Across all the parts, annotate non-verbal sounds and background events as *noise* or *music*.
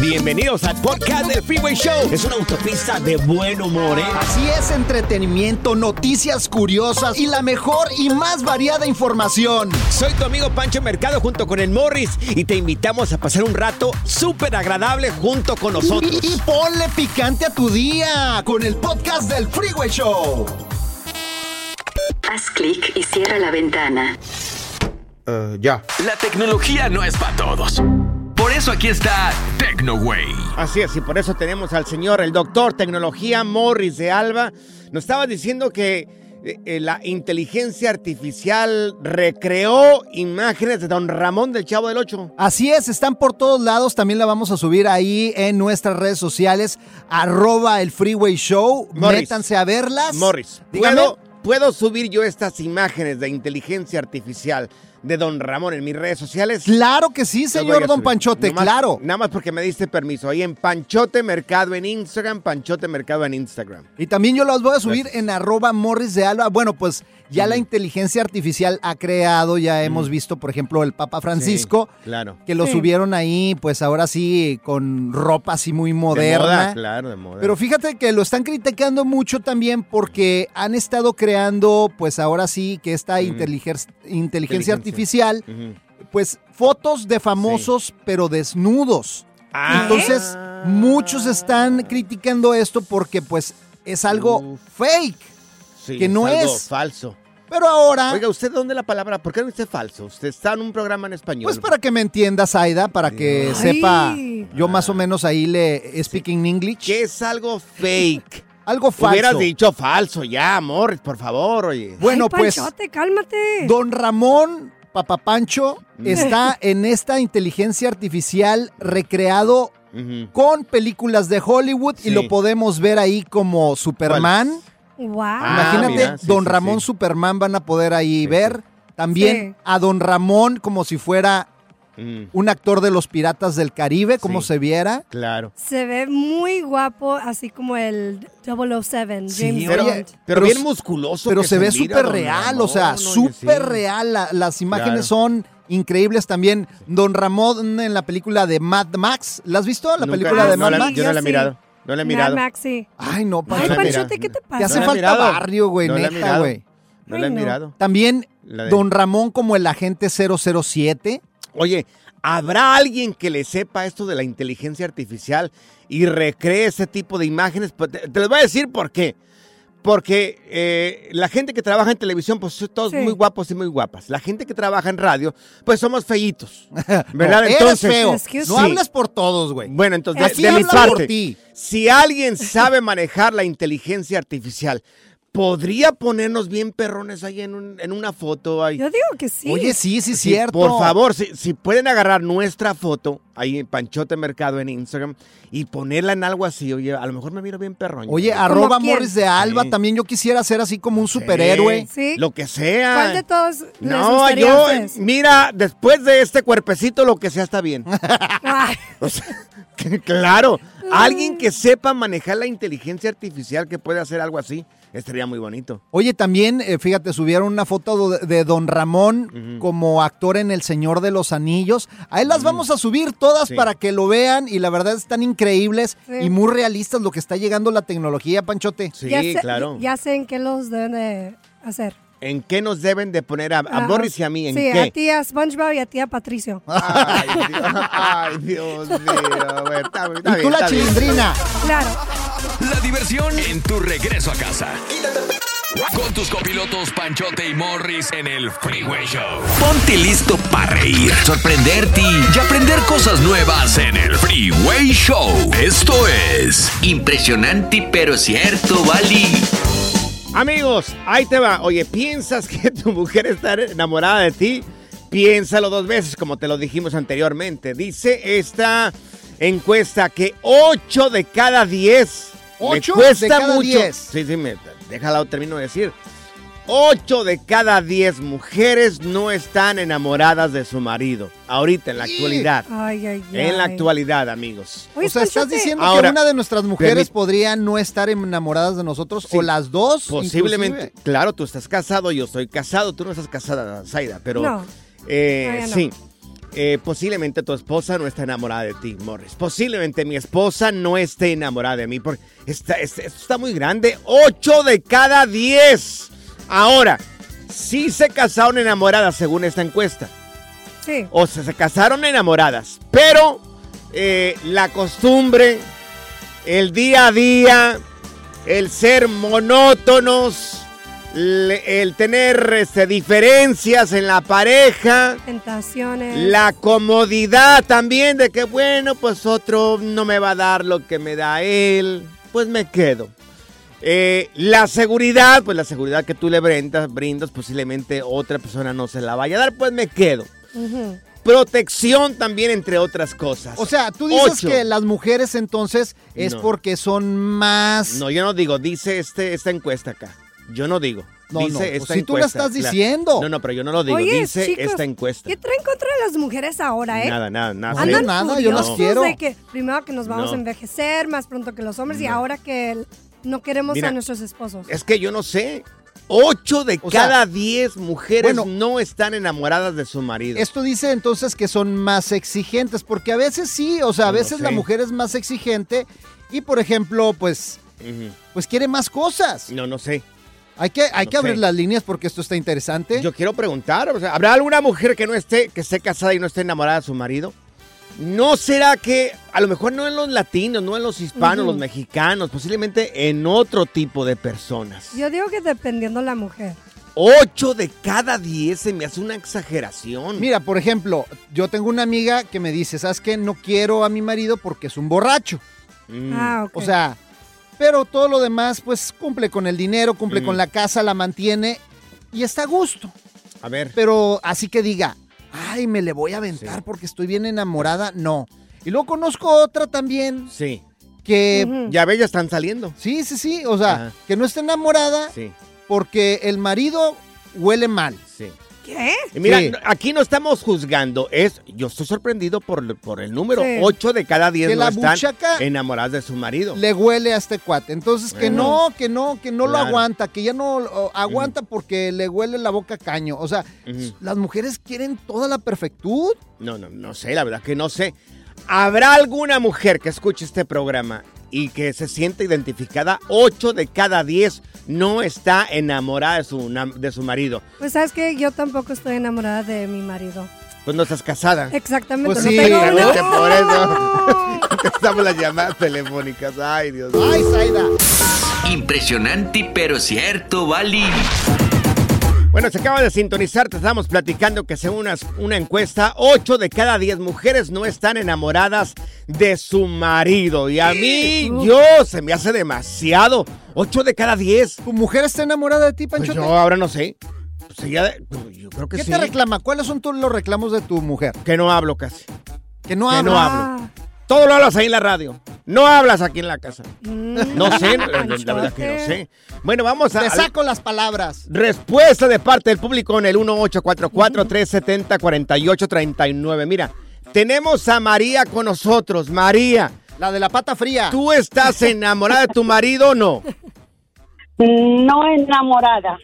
Bienvenidos al podcast del Freeway Show. Es una autopista de buen humor, ¿eh? Así es, entretenimiento, noticias curiosas y la mejor y más variada información. Soy tu amigo Pancho Mercado junto con el Morris y te invitamos a pasar un rato súper agradable junto con nosotros. Y, y ponle picante a tu día con el podcast del Freeway Show. Haz clic y cierra la ventana. ya. La tecnología no es para todos. Por eso aquí está TecnoWay. Así es, y por eso tenemos al señor, el doctor Tecnología Morris de Alba. Nos estaba diciendo que eh, eh, la inteligencia artificial recreó imágenes de don Ramón del Chavo del Ocho. Así es, están por todos lados. También la vamos a subir ahí en nuestras redes sociales, arroba el Freeway Show. Morris. Métanse a verlas. Morris, Dígame. ¿puedo, ¿puedo subir yo estas imágenes de inteligencia artificial de don Ramón en mis redes sociales? Claro que sí, señor Don. Panchote, Nomás- claro. Nada más porque me diste permiso. Ahí en Panchote Mercado en Instagram, Panchote Mercado en Instagram. Y también yo las voy a subir Gracias. en arroba Morris de Alba. Bueno, pues ya la inteligencia artificial ha creado, ya hemos visto, por ejemplo, el Papa Francisco, Sí, claro. que lo Sí. subieron ahí, pues ahora sí, con ropa así muy De moderna. moda, claro, de moda. Pero fíjate que lo están criticando mucho también porque han estado creando, pues ahora sí, que esta inteligencia, Inteligencia. artificial, Ujú. pues fotos de famosos, pero desnudos. Ah. Entonces, muchos están criticando esto porque pues es algo Uf. fake. Sí, que no algo es. falso. Pero ahora, Oiga, ¿usted dónde la palabra? ¿Por qué no dice falso? Usted está en un programa en español. pues para que me entiendas, Aida, para que Ay. sepa, yo más o menos ahí le speaking English. ¿Qué es algo fake? *laughs* Algo falso. Hubieras dicho falso ya, Morris, por favor, oye. Bueno, Ay, pues Panchote, cálmate. Don Ramón Papapancho Mm. está *laughs* en esta inteligencia artificial recreado con películas de Hollywood Sí. y lo podemos ver ahí como Superman. wow. Ah, Imagínate, mira, sí, Don sí, Ramón sí. Superman van a poder ahí Sí, ver. También Sí. a Don Ramón como si fuera Mm, un actor de los Piratas del Caribe, como Sí. se viera. claro. Se ve muy guapo, así como el 007, Sí, James Pero, Bond. pero pero bien musculoso. Pero que se ve súper real, o sea, oye, súper sí. real. La- las imágenes Claro. son increíbles también. Don Ramón en la película de Mad Max. ¿La has visto? La Nunca- película de no Mad la- Max. Yo no la he mirado. No la he mirado. Mad Max, sí. Ay, no, Ay, Panchote. ¿qué te Te pasa? hace No la he falta mirado. barrio, güey, No neta, güey. No la he no. mirado. También Don Ramón como el agente 007. Oye, ¿habrá alguien que le sepa esto de la inteligencia artificial y recree ese tipo de imágenes? Pues, Te, te les voy a decir por qué. Porque eh, la gente que trabaja en televisión, pues son todos Sí. muy guapos y muy guapas. La gente que trabaja en radio, pues somos feitos. *laughs* ¿Verdad? No, eres Entonces, feo. No me. hables por todos, güey. Bueno, entonces, de, Así de mi habla por parte, ti. si alguien sabe manejar la inteligencia artificial, ¿podría ponernos bien perrones ahí en, un- en una foto? Ahí? Yo digo que sí. Oye, sí, sí, Sí, cierto. Por favor, si, si pueden agarrar nuestra foto ahí en Panchote Mercado en Instagram y ponerla en algo así, oye, a lo mejor me miro bien perrón. Oye, arroba? Morris de Alba. Sí. También yo quisiera ser así como un superhéroe. Sí. Lo que sea. ¿Cuál de todos No, yo, mira, después de este cuerpecito, lo que sea está bien. *laughs* Ay, O sea, *laughs* que- claro, alguien que sepa manejar la inteligencia artificial que puede hacer algo así, estaría muy bonito. Oye, también, eh, fíjate, subieron una foto de, de Don Ramón como actor en El Señor de los Anillos. Ahí las vamos a subir todas Sí. para que lo vean y la verdad están increíbles Sí. y muy realistas lo que está llegando la tecnología, Panchote. Sí, ya sé, claro. Ya sé en qué los deben de hacer. ¿En qué nos deben de poner a, a Boris y a mí? ¿En sí, qué? a ti a SpongeBob y a ti a Patricio. *laughs* Ay, Dios, ay, Dios mío. Bueno, está, está Y tú bien, la chilindrina. Claro. La diversión en tu regreso a casa. Con tus copilotos Panchote y Morris en el Freeway Show. Ponte listo para reír, sorprenderte y aprender cosas nuevas en el Freeway Show. Esto es Impresionante pero cierto, Bali. Amigos, ahí te va. Oye, ¿piensas que *laughs* tu mujer está enamorada de ti? Piénsalo dos veces, como te lo dijimos anteriormente. Dice esta encuesta que 8 de cada 10. ¿Ocho me cuesta de cada mucho. 10? Sí, sí, me, déjala, termino de decir. 8 de cada 10 mujeres no están enamoradas de su marido. Ahorita, en la Sí. actualidad. Ay, ay, ay. En la actualidad, amigos. Oye, o sea, ¿estás Panchote, diciendo Ahora, que una de nuestras mujeres podría no estar enamoradas de nosotros? Sí, ¿O las dos? Posiblemente. inclusive? Claro, tú estás casado, yo estoy casado. Tú no estás casada, Zaida, pero. No. eh, No, no. sí. eh, posiblemente tu esposa no está enamorada de ti, Morris. Posiblemente mi esposa no esté enamorada de mí. Porque está, esto está muy grande. 8 de cada 10. Ahora, sí se casaron enamoradas según esta encuesta. Sí. O sea, se casaron enamoradas. Pero eh, la costumbre, el día a día, el ser monótonos, el tener este, diferencias en la pareja. Tentaciones. La comodidad también de que, bueno, pues otro no me va a dar lo que me da él, pues me quedo. Eh, la seguridad, pues la seguridad que tú le brindas, brindas, posiblemente otra persona no se la vaya a dar, pues me quedo. Protección también, entre otras cosas. O sea, tú dices Ocho. que las mujeres entonces es No. porque son más... No, yo no digo, dice este, esta encuesta acá. Yo no digo. No, dice no, pues esta si tú la estás diciendo. No, no, pero yo no lo digo. Oye, dice chicos, esta encuesta. ¿Qué traen contra las mujeres ahora, eh? Nada, nada, nada. Andan nada, yo las quiero. de que primero que nos vamos No. a envejecer más pronto que los hombres y ahora que el- no queremos Mira, a nuestros esposos. Es que yo no sé. Ocho de O sea, cada diez mujeres bueno, no están enamoradas de su marido. Esto dice entonces que son más exigentes, porque a veces sí, o sea, a No veces la mujer es más exigente y, por ejemplo, pues, pues quiere más cosas. No, no sé. Hay que, hay No que abrir sé. las líneas porque esto está interesante. Yo quiero preguntar, o sea, ¿habrá alguna mujer que no esté, que esté casada y no esté enamorada de su marido? ¿No será que, a lo mejor no en los latinos, no en los hispanos, los mexicanos, posiblemente en otro tipo de personas? Yo digo que dependiendo la mujer. Ocho de cada diez se me hace una exageración. Mira, por ejemplo, yo tengo una amiga que me dice, ¿sabes qué? No quiero a mi marido porque es un borracho. Mm. Ah, ok. O sea, pero todo lo demás, pues cumple con el dinero, cumple Mm. con la casa, la mantiene y está a gusto. a ver. Pero así que diga, ay, me le voy a aventar Sí. porque estoy bien enamorada, no. Y luego conozco otra también Sí. que. Ya ve, ya están saliendo. sí, sí, sí, o sea, Ajá. que no está enamorada Sí, porque el marido huele mal. ¿Qué? Y mira, Sí. aquí no estamos juzgando, es, yo estoy sorprendido por, por el número. Sí. Ocho de cada diez Que no la están enamoradas de su marido. Le huele a este cuate. Entonces, que Bueno. no, que no, que no lo aguanta, que ya no aguanta porque le huele la boca a caño. O sea, las mujeres quieren toda la perfectud. No, no, no sé, la verdad que no sé. ¿Habrá alguna mujer que escuche este programa y que se sienta identificada? Ocho de cada diez no está enamorada de su, de su marido. Pues sabes que yo tampoco estoy enamorada de mi marido. Pues no estás casada. Exactamente. Pues no sí, tengo una- Que por eso *laughs* estamos las llamadas telefónicas. Ay, Dios mío. Ay, Zaida. Impresionante, pero cierto, Bali. Bueno, se acaba de sintonizar, te estamos platicando que según una, una encuesta, 8 de cada 10 mujeres no están enamoradas de su marido. Y a mí, yo, se me hace demasiado. 8 de cada 10. ¿Tu mujer está enamorada de ti, Pues Panchote? yo ahora no sé. Pues ella, pues yo creo que ¿Qué sí. te reclama? ¿Cuáles son todos los reclamos de tu mujer? Que no hablo casi. Que no Que habla. no hablo. Todo lo hablas ahí en la radio. No hablas aquí en la casa. mm, No sé, la, la verdad que no sé. Bueno, vamos a... Te saco las palabras. Respuesta de parte del público en el 1844-370-4839. Mira, tenemos a María con nosotros. María, La de la pata fría. ¿tú estás enamorada de tu marido o no? *laughs* No enamorada,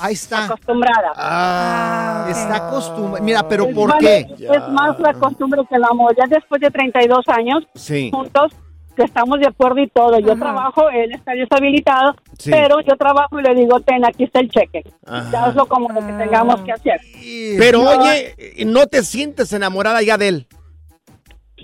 Ahí está. acostumbrada. Ah, Está acostumbrada. Mira, pero Es ¿por más- qué? Es más la costumbre que el amor. Ya después de 32 años sí. juntos, que estamos de acuerdo y todo. Yo Ajá. trabajo, él está deshabilitado, Sí. pero yo trabajo y le digo, ten, aquí está el cheque. Ajá. Hazlo como lo que tengamos que hacer. Pero No. oye, ¿no te sientes enamorada ya de él?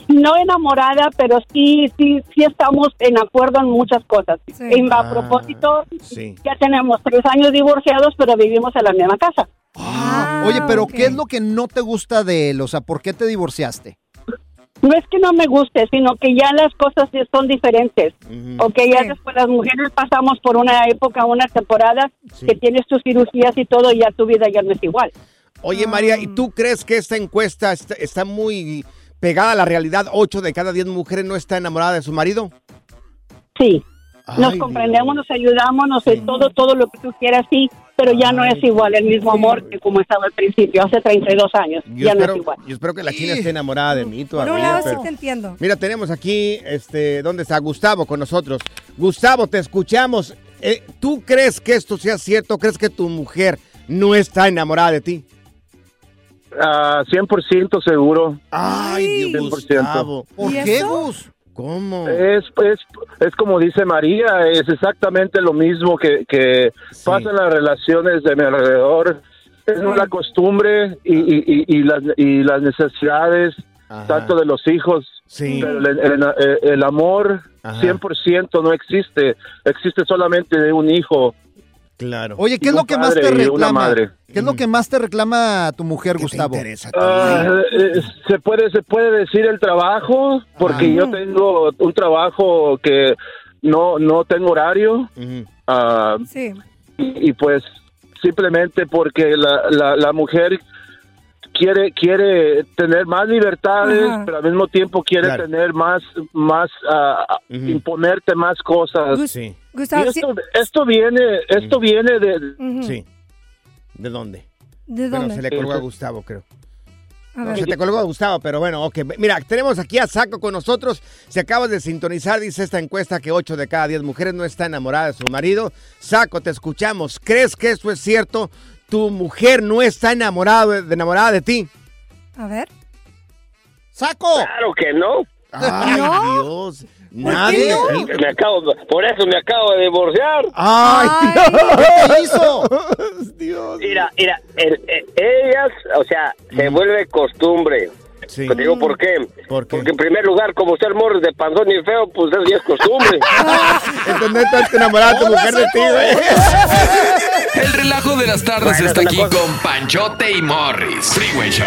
No enamorada, pero sí, sí, sí estamos en acuerdo en muchas cosas. Sí. En- a Ah, propósito, sí. ya tenemos tres años divorciados, pero vivimos en la misma casa. Ah, Oye, pero ¿qué es lo que no te gusta de él? O sea, ¿por qué te divorciaste? No es que no me guste, sino que ya las cosas son diferentes. Ujú. Ok, ya Sí. después las mujeres pasamos por una época, una temporada Sí. que tienes tus cirugías y todo, y ya tu vida ya no es igual. Oye, María, ¿y tú crees que esta encuesta está, está muy pegada a la realidad? ¿8 de cada 10 mujeres no está enamorada de su marido? Sí, nos Ay, comprendemos, Dios. nos ayudamos, nos todo, todo lo que tú quieras, sí, pero ya no es igual el mismo amor que como estaba al principio, hace 32 años, Yo ya no es igual. yo espero que la China esté enamorada de mí Por un todavía. lado pero- sí te entiendo. Mira, tenemos aquí, este, ¿dónde está? Gustavo con nosotros. Gustavo, te escuchamos. Eh, ¿Tú crees que esto sea cierto? ¿Crees que tu mujer no está enamorada de ti? Ah, 100% seguro. Ay, Dios, 100%. Gustavo. ¿Por ¿Y qué? Gus? ¿Cómo? Es, es, es como dice María, es exactamente lo mismo que, que Sí. pasa en las relaciones de mi alrededor. Es una costumbre y, y, y, y las, y las necesidades Ajá. tanto de los hijos. Sí. Pero el, el- el amor Ajá. 100% no existe. Existe solamente de un hijo. Claro. Oye, ¿qué es lo que más te y una reclama? madre. ¿Qué es lo que más te reclama tu mujer, ¿Qué te Gustavo? Ah, eh, se puede se puede decir el trabajo porque yo tengo un trabajo que no no tengo horario ah, Sí. y, y pues simplemente porque la, la, la mujer quiere quiere tener más libertades pero al mismo tiempo quiere Claro. tener más más ah, imponerte más cosas. Sí, y Gustavo, sí- esto esto viene esto viene de sí. ¿De dónde? ¿De Bueno, dónde? se le colgó a. Gustavo, creo. A ver. Se te colgó a Gustavo, pero bueno, ok. Mira, tenemos aquí a Saco con nosotros. Si acabas de sintonizar, dice esta encuesta que 8 de cada 10 mujeres no está enamorada de su marido. Saco, te escuchamos. ¿Crees que eso es cierto? ¿Tu mujer no está enamorada de, enamorada de ti? A ver. ¡Saco! Claro que no. Ay, ¿No? Dios. Nadie. Me acabo, por eso me acabo de divorciar. Ay, ¿Qué te hizo? Dios. *laughs* Dios. Mira, mira, el- eh, ellas, o sea, se vuelve costumbre. Sí. Te digo por qué. ¿Por qué? Porque en primer lugar, como usted morre de panzón y feo, pues eso ya es costumbre. *laughs* Entonces no estás enamorada tu Hola, mujer de ti, güey. El relajo de las tardes Bueno, está es aquí cosa. con Panchote y Morris. Freeway Show.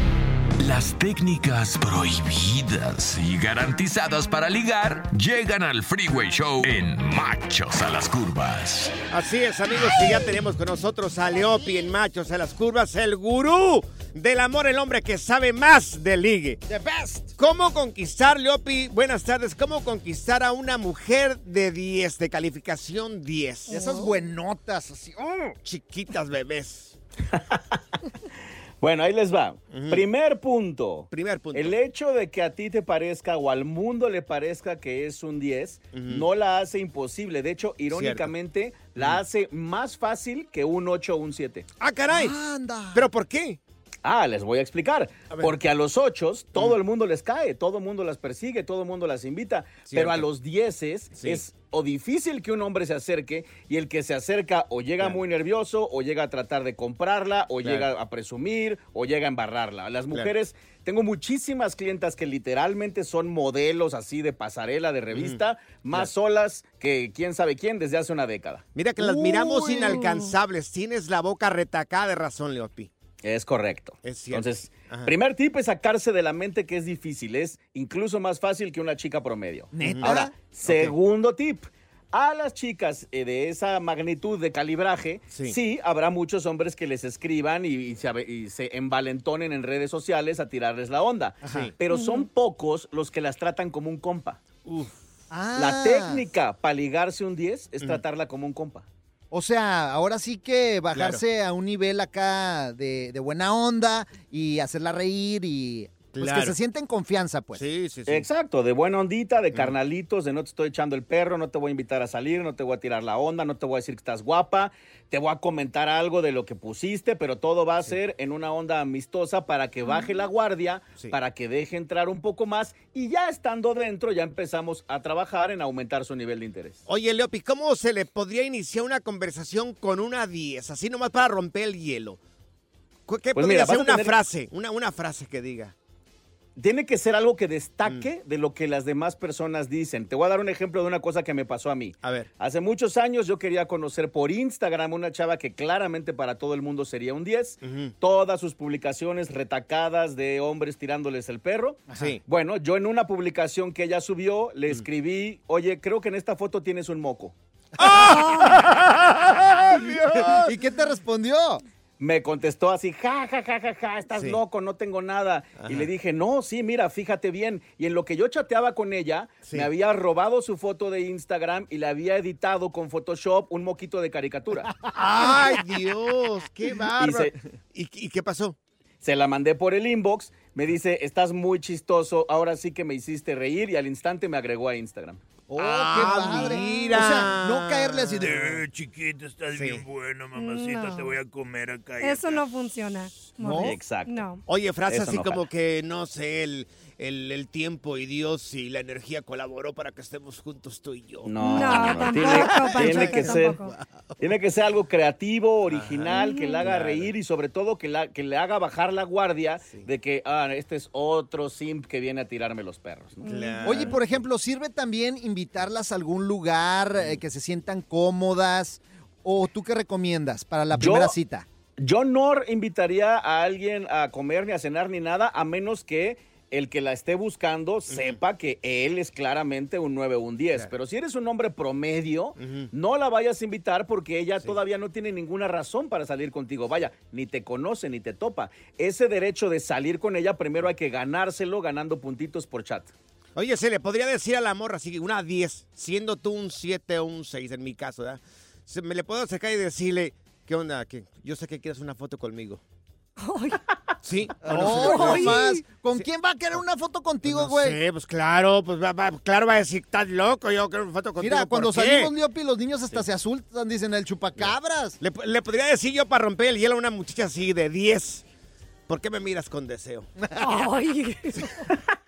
Las técnicas prohibidas y garantizadas para ligar llegan al Freeway Show en Machos a las Curvas. Así es, amigos, y ya tenemos con nosotros a Leopi en Machos a las Curvas, el gurú del amor, el hombre que sabe más de ligue. The best. ¿Cómo conquistar, Leopi? Buenas tardes. ¿Cómo conquistar a una mujer de 10, de calificación 10? Esas buenotas, así. ¡oh! Chiquitas bebés. *laughs* Bueno, ahí les va. Primer punto. Primer punto. El hecho de que a ti te parezca o al mundo le parezca que es un 10 no la hace imposible. De hecho, irónicamente, la hace más fácil que un 8 o un 7. Ah, caray. Anda. ¿Pero por qué? Ah, les voy a explicar. A. Porque a los 8 todo el mundo les cae, todo el mundo las persigue, todo el mundo las invita. Cierto. Pero a los 10 Sí. es o difícil que un hombre se acerque y el que se acerca o llega Claro. muy nervioso o llega a tratar de comprarla o Claro. llega a presumir o llega a embarrarla. Las Claro. mujeres, tengo muchísimas clientas que literalmente son modelos así de pasarela, de revista, más solas que quién sabe quién desde hace una década. Mira que las miramos inalcanzables. Tienes la boca retacada de razón, Leopi. Es correcto. Es cierto. Entonces, Ajá. primer tip es sacarse de la mente que es difícil. Es incluso más fácil que una chica promedio. ¿Neta? Ahora, segundo tip. A las chicas eh, de esa magnitud de calibraje, Sí. sí. habrá muchos hombres que les escriban y, y se, y se envalentonen en redes sociales a tirarles la onda. Sí. Pero son pocos los que las tratan como un compa. Ah. La técnica para ligarse un 10 es tratarla como un compa. O sea, ahora sí que bajarse a un nivel acá de, de buena onda y hacerla reír y pues Claro. que se sienta en confianza, pues. Sí, sí, sí. Exacto, de buena ondita, de carnalitos, de no te estoy echando el perro, no te voy a invitar a salir, no te voy a tirar la onda, no te voy a decir que estás guapa, te voy a comentar algo de lo que pusiste, pero todo va a ser en una onda amistosa para que baje la guardia, Sí. para que deje entrar un poco más y ya estando dentro ya empezamos a trabajar en aumentar su nivel de interés. Oye, Leopi, ¿cómo se le podría iniciar una conversación con una 10? Así nomás para romper el hielo. ¿Cu- ¿Qué Pues podría mira, ser una tener- frase? Una, una frase que diga. Tiene que ser algo que destaque Mm. de lo que las demás personas dicen. Te voy a dar un ejemplo de una cosa que me pasó a mí. A ver. Hace muchos años yo quería conocer por Instagram una chava que claramente para todo el mundo sería un 10. Ujú. Todas sus publicaciones retacadas de hombres tirándoles el perro. Sí. Bueno, yo en una publicación que ella subió le escribí, oye, creo que en esta foto tienes un moco. *laughs* ¿Y qué te respondió? Me contestó así, ja, ja, ja, ja, ja, estás Sí. loco, no tengo nada. Ajá. Y le dije, no, sí, mira, fíjate bien. Y en lo que yo chateaba con ella, Sí. me había robado su foto de Instagram y le había editado con Photoshop un moquito de caricatura. ¡Ay, *laughs* Dios! ¡Qué bárbaro! se- ¿Y, y qué pasó? Se la mandé por el inbox, me dice, estás muy chistoso, ahora sí que me hiciste reír y al instante me agregó a Instagram. Oh, Ah, qué padre. mira. O sea, no caerle así de. Eh, chiquito, estás Sí. bien bueno, mamacita, No. te voy a comer acá. y Eso acá. no funciona. ¿No? Exacto. No. Oye, frases Eso así no como que, no sé, el, el, el tiempo y Dios y la energía colaboró para que estemos juntos tú y yo. No, No, no, tampoco, tiene, que ser, tiene que ser algo creativo, original, que le haga Claro. reír y sobre todo que, la, que le haga bajar la guardia de que, ah, este es otro simp que viene a tirarme los perros. ¿no? Claro. Oye, por ejemplo, ¿sirve también invitarlas a algún lugar eh, que se sientan cómodas? ¿O tú qué recomiendas para la Yo- primera cita? Yo no invitaría a alguien a comer ni a cenar ni nada, a menos que el que la esté buscando sepa que él es claramente un 9 o un 10. Claro. Pero si eres un hombre promedio, no la vayas a invitar porque ella todavía no tiene ninguna razón para salir contigo. Vaya, ni te conoce ni te topa. Ese derecho de salir con ella, primero hay que ganárselo ganando puntitos por chat. Oye, se le podría decir a la morra así, una 10, siendo tú un 7 o un 6 en mi caso, ¿verdad? Se, me le puedo acercar y decirle, ¿qué onda? Que yo sé que quieres una foto conmigo. Ay, ¿Sí? ¿O No, no más. ¿Con quién va a querer una foto contigo, No güey? sé, pues claro, pues va, va- claro va a decir, estás loco, yo quiero una foto contigo. Mira, cuando ¿por qué?" salimos, Leopi, los niños hasta se asustan, dicen el chupacabras. Le, le podría decir yo para romper el hielo a una muchacha así de 10. ¿Por qué me miras con deseo? ay. *laughs*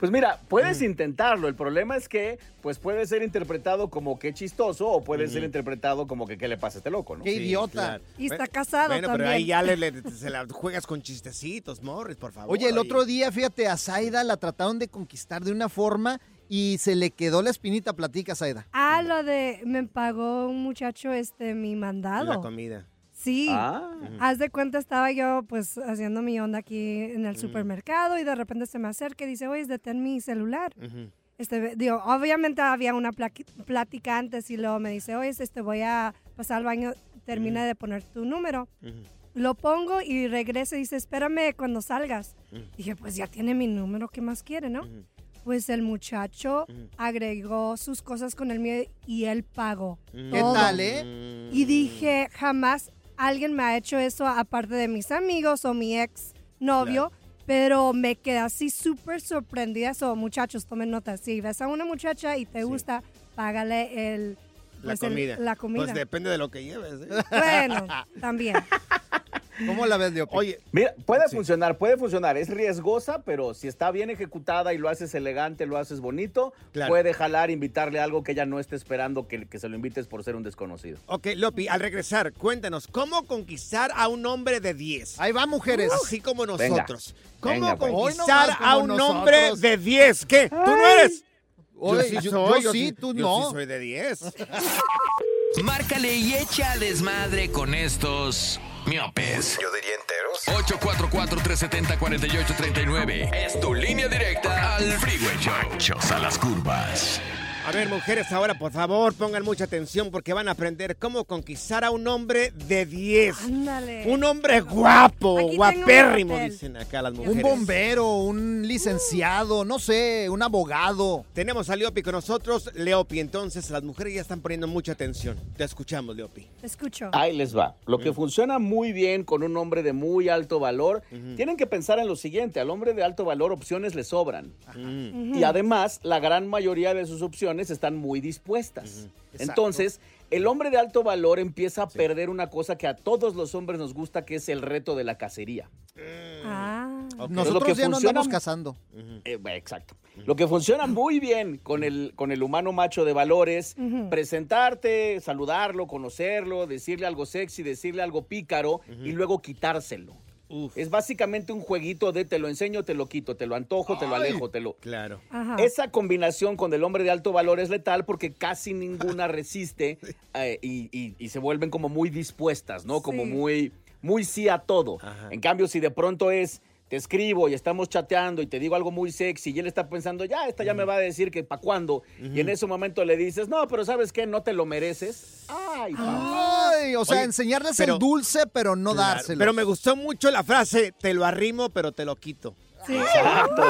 Pues mira, puedes Mm. intentarlo. El problema es que pues puede ser interpretado como que chistoso o puede ser interpretado como que qué le pasa a este loco, ¿no? Qué idiota. claro. Y está casado Bueno, pero también. ahí ya le, le- se la juegas con chistecitos, Morris, por favor. Oye, el ahí. otro día, fíjate, a Zaida la trataron de conquistar de una forma y se le quedó la espinita. Platica, Zaida. Ah, lo de me pagó un muchacho este mi La mandado. comida. Sí. Ah. Haz de cuenta, estaba yo pues haciendo mi onda aquí en Mm. el supermercado y de repente se me acerca y dice, oye, detén mi celular. Este, digo, obviamente había una plática antes y luego me dice, oye, este, voy a pasar al baño, termina de poner tu número. Lo pongo y regresa y dice, espérame cuando salgas. Dije, pues ya tiene mi número, ¿qué más quiere, no? Pues el muchacho agregó sus cosas con el mío y él pagó. Mm. ¿Qué todo. tal, eh? Y dije, jamás alguien me ha hecho eso aparte de mis amigos o mi ex novio. Pero me quedé así súper sorprendida. So, muchachos, tomen nota. Si ves a una muchacha y te gusta, págale el, La pues, el- comida. la comida. Pues depende de lo que lleves. ¿eh? bueno, *laughs* también. ¿Cómo la ves, Leopi? Oye, Mira, puede Sí. funcionar, puede funcionar. Es riesgosa, pero si está bien ejecutada y lo haces elegante, lo haces bonito, Claro. puede jalar, invitarle algo que ella no esté esperando que, que se lo invites por ser un desconocido. ok, Lopi, al regresar, cuéntanos, ¿cómo conquistar a un hombre de 10? Ahí va, mujeres. Así como nosotros. ¿Cómo Venga, pues. Conquistar a un hombre de 10? ¿Qué? ¿Tú no eres? Oye, yo- yo sí, tú yo no. sí soy de 10. *laughs* Márcale y echa desmadre con estos miopes. Yo diría enteros. 844-370-4839. Es tu línea directa al Freeway Show. A las curvas. A ver, mujeres, ahora por favor pongan mucha atención porque van a aprender cómo conquistar a un hombre de 10. Ándale. Un hombre guapo, Aquí guapérrimo, dicen acá las mujeres. Un bombero, un licenciado, no sé, un abogado. Tenemos a Leopi con nosotros. Leopi, entonces las mujeres ya están poniendo mucha atención. Te escuchamos, Leopi. Te escucho. Ahí les va. Lo Mm. que funciona muy bien con un hombre de muy alto valor, tienen que pensar en lo siguiente, al hombre de alto valor opciones le sobran. Mm. Y además, la gran mayoría de sus opciones están muy dispuestas. Entonces, el hombre de alto valor empieza a perder una cosa que a todos los hombres nos gusta, que es el reto de la cacería. Ah. Nosotros que ya no funciona- andamos cazando. Eh, exacto. Lo que funciona muy bien con el, con el humano macho de valores, presentarte, saludarlo, conocerlo, decirle algo sexy, decirle algo pícaro y luego quitárselo. Uf, Es básicamente un jueguito de te lo enseño, te lo quito, te lo antojo, te lo alejo, te lo... claro. Ajá. Esa combinación con el hombre de alto valor es letal porque casi ninguna *laughs* resiste eh, y, y- y se vuelven como muy dispuestas, ¿no? Como Sí. muy, muy sí a todo. Ajá. En cambio, si de pronto es, te escribo y estamos chateando y te digo algo muy sexy y él está pensando, ya, esta ya me va a decir que para cuándo. Y en ese momento le dices, no, pero ¿sabes qué? No te lo mereces. Ay, papá. Ay, o sea, Oye, enseñarles pero- el dulce, pero no Claro, dárselo. Pero me gustó mucho la frase, te lo arrimo, pero te lo quito. Sí. Exacto.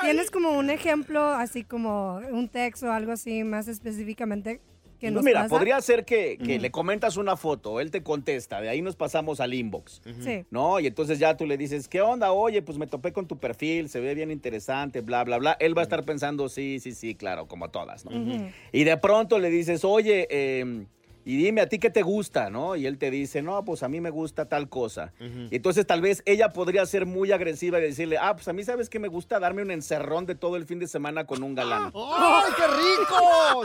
¿Tienes como un ejemplo, así como un texto o algo así más específicamente que Pues nos mira, pasa? podría ser que, que le comentas una foto, él te contesta, de ahí nos pasamos al inbox. Sí. ¿No? Y entonces ya tú le dices, ¿qué onda? Oye, pues me topé con tu perfil, se ve bien interesante, bla, bla, bla. Él va a estar pensando, sí, sí, sí, claro, como todas, ¿no? Y de pronto le dices, oye, eh, y dime a ti qué te gusta, ¿no? Y él te dice, no, pues a mí me gusta tal cosa. Y entonces tal vez ella podría ser muy agresiva y decirle, ah, pues a mí sabes que me gusta darme un encerrón de todo el fin de semana con un galán. *gasps* ¡Ay, qué rico!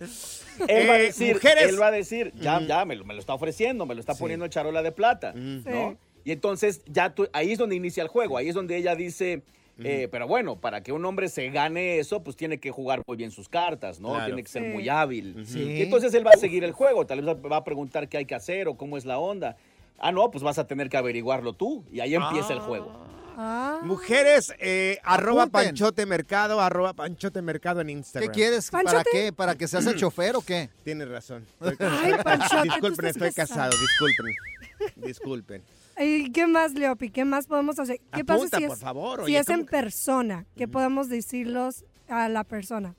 Sí, sí. Él va a Eh, decir, mujeres. él va a decir, ya, ya, me lo, me lo está ofreciendo, me lo está Sí. poniendo en charola de plata. ¿no? Y entonces ya tú, ahí es donde inicia el juego, ahí es donde ella dice, eh, pero bueno, para que un hombre se gane eso, pues tiene que jugar muy bien sus cartas, ¿no? Claro. Tiene que ser Sí. muy hábil. Sí. Y entonces él va a seguir el juego, tal vez va a preguntar qué hay que hacer o cómo es la onda. Ah, no, pues vas a tener que averiguarlo tú. Y ahí empieza el juego. Ah. Mujeres, eh, arroba. Panchote Mercado, arroba Panchote Mercado en ¿Qué Instagram. quieres? ¿Para qué? ¿Para que seas el *clears throat* chofer o qué? Tienes razón. *laughs* Ay, Panchote, disculpen, estoy estás casado, disculpen. Disculpen. *laughs* ¿Y qué más, Leopi? ¿Qué más podemos hacer? ¿Qué Apunta, pasa si por es, favor, si oye, es en ¿cómo que- persona? ¿Qué podemos decirlos a la persona?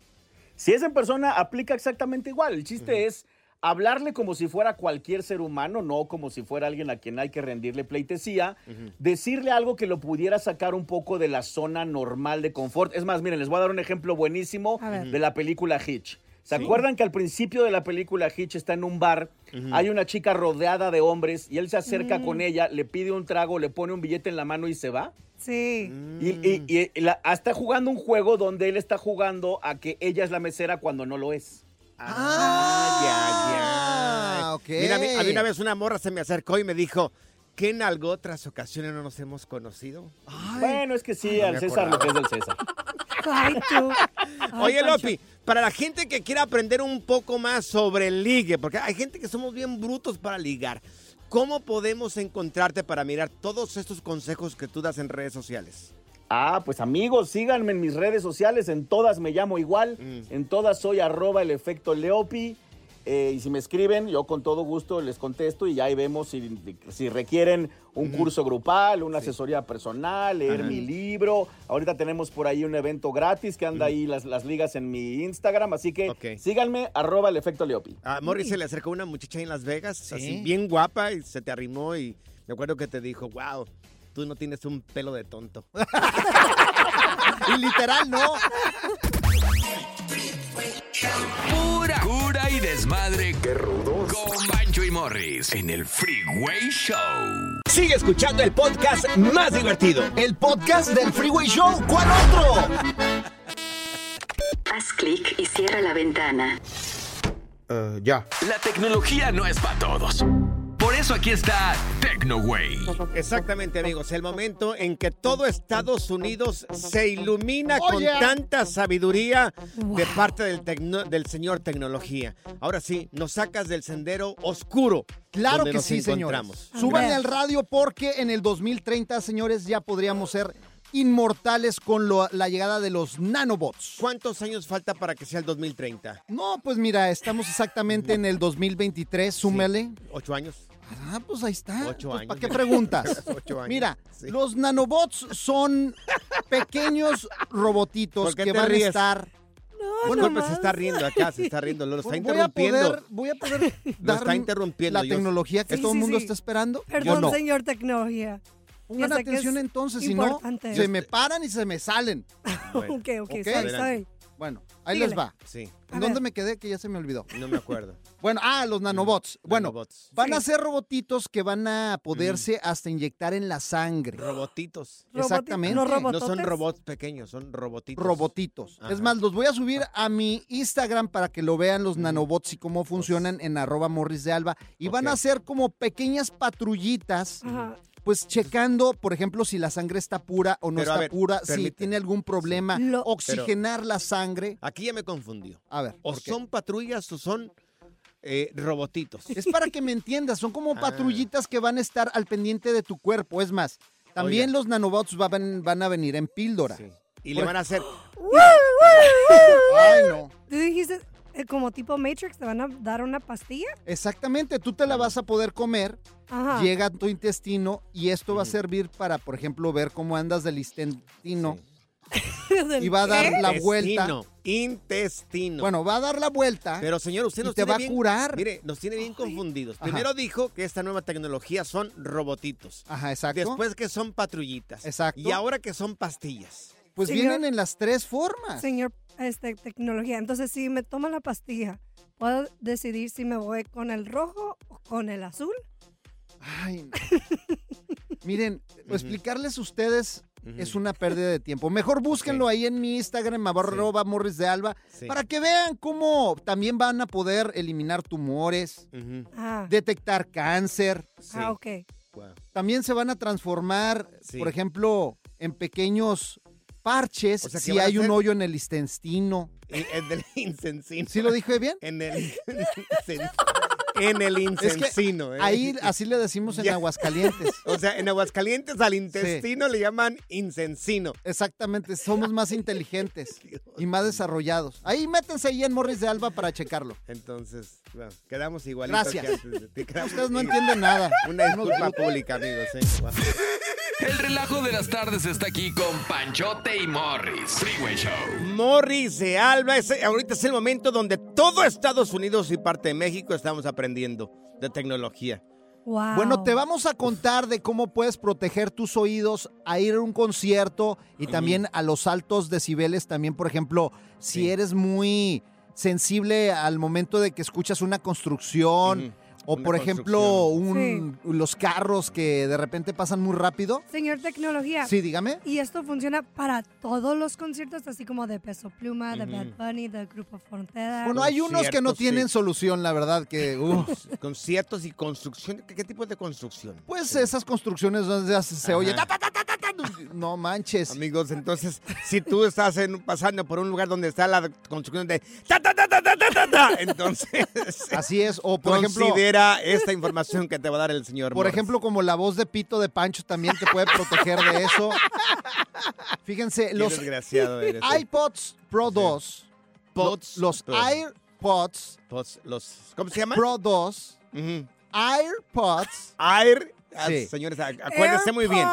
Si es en persona, aplica exactamente igual. El chiste es hablarle como si fuera cualquier ser humano, no como si fuera alguien a quien hay que rendirle pleitesía. Decirle algo que lo pudiera sacar un poco de la zona normal de confort. Es más, miren, les voy a dar un ejemplo buenísimo de la película Hitch. ¿Se acuerdan que al principio de la película Hitch está en un bar, hay una chica rodeada de hombres y él se acerca Mm. con ella, le pide un trago, le pone un billete en la mano y se va? Sí. Y, y- y la- está jugando un juego donde él está jugando a que ella es la mesera cuando no lo es. Ah, ya, ya. ok. Mira, a mí, a mí una vez una morra se me acercó y me dijo, ¿qué en algo otras ocasiones no nos hemos conocido? Bueno, es que sí, no al César lo que es del César. Ay, tú. *laughs* Ay, Oye, Pancho. Lopi, para la gente que quiera aprender un poco más sobre el ligue, porque hay gente que somos bien brutos para ligar, ¿cómo podemos encontrarte para mirar todos estos consejos que tú das en redes sociales? Ah, pues amigos, síganme en mis redes sociales, en todas me llamo igual, Mm. en todas soy arroba el efecto Leopi. Eh, y si me escriben, yo con todo gusto les contesto y ya ahí vemos si, si requieren un curso grupal, una asesoría personal, leer Ajá. mi libro. Ahorita tenemos por ahí un evento gratis que anda ahí las, las ligas en mi Instagram, así que síganme, arroba el efecto Leopi. A Morris se le acercó una muchacha en Las Vegas, Sí. así bien guapa, y se te arrimó y me acuerdo que te dijo, wow, tú no tienes un pelo de tonto. *laughs* Y literal, no. Pura y desmadre. Qué rudos. Con Bancho y Morris en el Freeway Show. Sigue escuchando el podcast más divertido. El podcast del Freeway Show. ¿Cuál otro? Haz clic y cierra la ventana. ya. La tecnología no es para todos. Eso aquí está TecnoWay. Exactamente, amigos. El momento en que todo Estados Unidos se ilumina Oh, con yeah. tanta sabiduría de parte del, tecno- del señor tecnología. Ahora sí, nos sacas del sendero oscuro. Claro donde que nos sí, señores. Súbanle al radio porque en el 2030, señores, ya podríamos ser inmortales con lo- la llegada de los nanobots. ¿Cuántos años falta para que sea el 2030? No, pues mira, estamos exactamente en el 2023, súmele. ¿Ocho años? Ah, pues ahí está. Ocho Pues, años. ¿Para qué preguntas? *laughs* Ocho años. Mira, Sí. los nanobots son pequeños robotitos ¿Por qué que te van ríes? a estar. Bueno, Disculpe, se está riendo acá, se está riendo, lo está Voy a interrumpiendo. poder, voy a poder *laughs* dar está interrumpiendo. la tecnología que Sí, todo el sí, mundo sí. está esperando. Perdón, Yo no. señor tecnología. Pongan atención es entonces, si no, se me paran y se me salen. Bueno, *laughs* Ok, ok, Ok. sorry, Adelante. Bueno, ahí Síguele. les va. Sí, A ¿En dónde ver. me quedé? Que ya se me olvidó. no me acuerdo. *laughs* Bueno, ah, los nanobots. Bueno, Nanobots. van a ser robotitos que van a poderse hasta inyectar en la sangre. Robotitos. Roboti- Exactamente. los No robototes. son robots pequeños, son robotitos. Robotitos. Ajá. Es más, los voy a subir a mi Instagram para que lo vean los nanobots y cómo funcionan en arroba morris de alba. Y van a ser como pequeñas patrullitas, Ajá. Pues checando, por ejemplo, si la sangre está pura o no Pero, está ver, pura, si tiene algún problema, Lo- oxigenar la sangre. Aquí ya me confundió. A ver, O son patrullas o son eh, robotitos. Es para que me entiendas, son como *laughs* patrullitas que van a estar al pendiente de tu cuerpo. Es más, también Oiga. los nanobots van, van a venir en píldora. Y le van a hacer... *laughs* Ay, no. ¿Tú dijiste como tipo Matrix te van a dar una pastilla? Exactamente, tú te la vas a poder comer, Ajá. llega a tu intestino y esto va a servir para, por ejemplo, ver cómo andas del intestino. *laughs* Y va a dar la vuelta. Intestino, Intestino. Bueno, va a dar la vuelta. Pero señor, usted y nos te tiene va a curar. Mire, nos tiene bien confundidos. Ajá. Primero dijo que esta nueva tecnología son robotitos. Ajá, exacto. Después que son patrullitas. Exacto. Y ahora que son pastillas. Pues Señor- vienen en las tres formas. Señor, este, tecnología. Entonces, si me tomo la pastilla, ¿puedo decidir si me voy con el rojo o con el azul? Ay, no. *laughs* Miren, explicarles a ustedes es una pérdida de tiempo. Mejor búsquenlo ahí en mi Instagram, arroba morris de alba, Sí. para que vean cómo también van a poder eliminar tumores, Ah, detectar cáncer. ah ok. También se van a transformar, Sí. por ejemplo, en pequeños parches O sea, que si hay un hoyo en el intestino. *laughs* En el incensino. ¿Sí lo dije bien? En el en el Es que incensino. ¿eh? ahí así le decimos en Ya. Aguascalientes. *laughs* O sea, en Aguascalientes al intestino le llaman incensino. Exactamente, somos más inteligentes *laughs* y más desarrollados. Ahí métanse ahí en Morris de Alba para checarlo. Entonces, bueno, quedamos igualitos. Gracias. que antes de ti. Quedamos Ustedes no entienden nada. Una disculpa pública, amigos. ¿eh? El relajo de las tardes está aquí con Panchote y Morris. Freeway Show. Morris de Alba, ese- ahorita es el momento donde todo Estados Unidos y parte de México estamos aprendiendo de tecnología. Wow. Bueno, te vamos a contar de cómo puedes proteger tus oídos a ir a un concierto y también a los altos decibeles. También, por ejemplo, si eres muy sensible al momento de que escuchas una construcción o, por ejemplo, un- los carros que de repente pasan muy rápido. Señor tecnología. Sí, dígame. Y esto funciona para todos los conciertos, así como de Peso Pluma, de. Bad Bunny, de Grupo Frontera. Bueno, hay unos que no tienen sí. solución, la verdad, que... uf. Conciertos y construcción. ¿Qué, qué tipo de construcción? Pues esas construcciones donde se- se oye... Ajá. ta, ta, ta, ta, ta, ta. No manches. Amigos, entonces, si tú estás en- pasando por un lugar donde está la construcción de ta ta ta ta ta ta ta, ta, entonces *laughs* Así es. O por ejemplo... considera esta información que te va a dar el señor. Por Morris. ejemplo, como la voz de Pito de Pancho también te puede proteger de eso. Fíjense, los eres. ¿eh? iPods Pro 2, Pods los Pro. AirPods Pods, los, ¿Cómo se llama? Pro 2, Ujú. AirPods. Air. Ah, Sí. Señores, ac- acuérdense muy bien.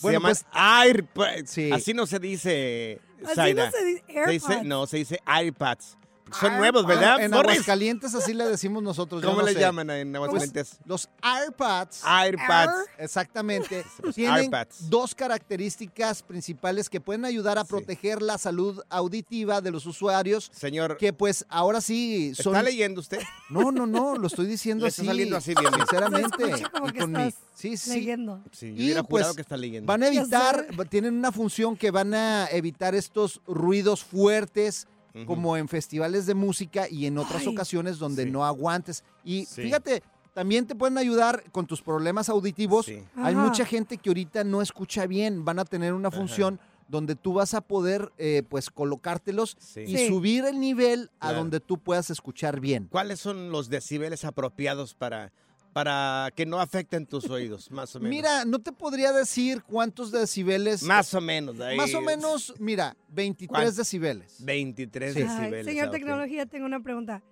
Bueno, pues- AirPods. Sí. Así no se dice. Así no se dice AirPods. no, se dice iPads. Son nuevos, ¿verdad? En Morris? Aguascalientes así le decimos nosotros. ¿Cómo no le sé. llaman en Pues, Aguascalientes? los AirPods. AirPads. Exactamente. *laughs* Los Tienen dos características principales que pueden ayudar a proteger la salud auditiva de los usuarios. Señor, Que pues ahora sí son. ¿está leyendo usted? No, no, no, lo estoy diciendo así. está saliendo así bien. Sinceramente. Como y que con mi- Sí, sí. leyendo. Sí, yo Y, hubiera jurado pues, que está leyendo. Van a evitar, tienen una función que van a evitar estos ruidos fuertes, Como en festivales de música y en otras Ay. ocasiones donde Sí. no aguantes. Y Sí. fíjate, también te pueden ayudar con tus problemas auditivos. Sí. Hay mucha gente que ahorita no escucha bien, van a tener una función donde tú vas a poder eh, pues colocártelos Sí. y Sí. subir el nivel a Claro. donde tú puedas escuchar bien. ¿Cuáles son los decibeles apropiados para, para que no afecten tus oídos, más o menos? Mira, no te podría decir cuántos decibeles. Más o menos. ahí Más o menos, mira, 23 ¿Cuánto? decibeles. 23 Sí. Ay, decibeles. señor ah, tecnología, tengo una pregunta.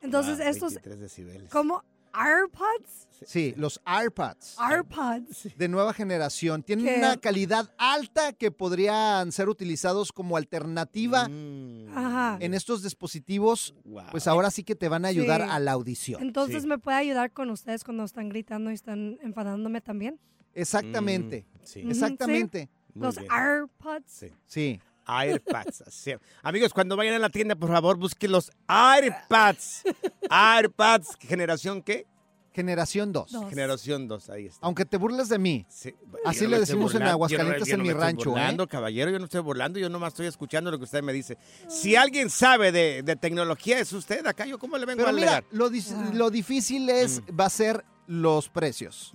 Entonces, Wow, estos, 23 decibeles. como AirPods, Sí, los AirPods AirPods. de nueva generación tienen ¿Qué? una calidad alta que podrían ser utilizados como alternativa Mm. Ajá. en estos dispositivos. Wow. Pues ahora sí que te van a ayudar Sí. a la audición. Entonces, Sí. ¿me puede ayudar con ustedes cuando están gritando y están enfadándome también? Exactamente. Mm, sí. Exactamente. Los bien. AirPods. Sí. Sí. AirPads. así. Amigos, cuando vayan a la tienda, por favor, busquen los AirPads. AirPads, generación qué? Generación 2. Dos. Generación 2, ahí está. Aunque te burles de mí. Sí, Así no le decimos en Aguascalientes, yo no- yo en no mi me estoy rancho, ¿eh? burlando, caballero, yo no estoy burlando, yo nomás estoy escuchando lo que usted me dice. Si alguien sabe de, de tecnología, es usted acá, yo cómo le vengo Pero a mira, lo, Ah. lo difícil es, va a ser los precios.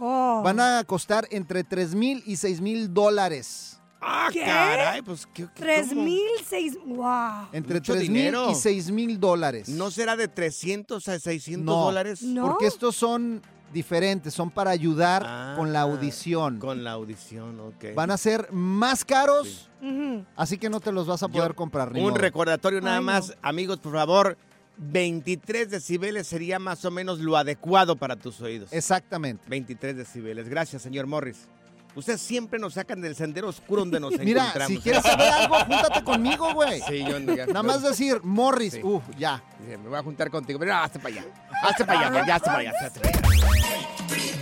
Oh. Van a costar entre 3 mil y 6 mil dólares. Ah, ¿Qué? caray, pues ¿qué, qué- Tres cómo? mil, seis... ¡Wow! Entre Mucho 3 mil dinero. y 6 mil dólares. ¿No será de 300 a 600 No. dólares? ¿No? Porque estos son diferentes, son para ayudar Ah, con la audición. Con la audición, ok. Van a ser más caros, Ujú. así que no te los vas a poder Yo- comprar. ni Un modo. recordatorio nada Ay, no. más, amigos, por favor. 23 decibeles sería más o menos lo adecuado para tus oídos. Exactamente. 23 decibeles. Gracias, señor Morris. Ustedes siempre nos sacan del sendero oscuro donde nos *laughs* Mira, encontramos. si quieres saber algo, júntate conmigo, güey. Sí, yo ya- Nada más decir, Morris, Sí. uf, ya. Dice, Me voy a juntar contigo. Pero no, hazte para allá. Hazte para allá, güey, ya hazte para allá. hazte para allá.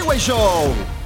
Freeway Show.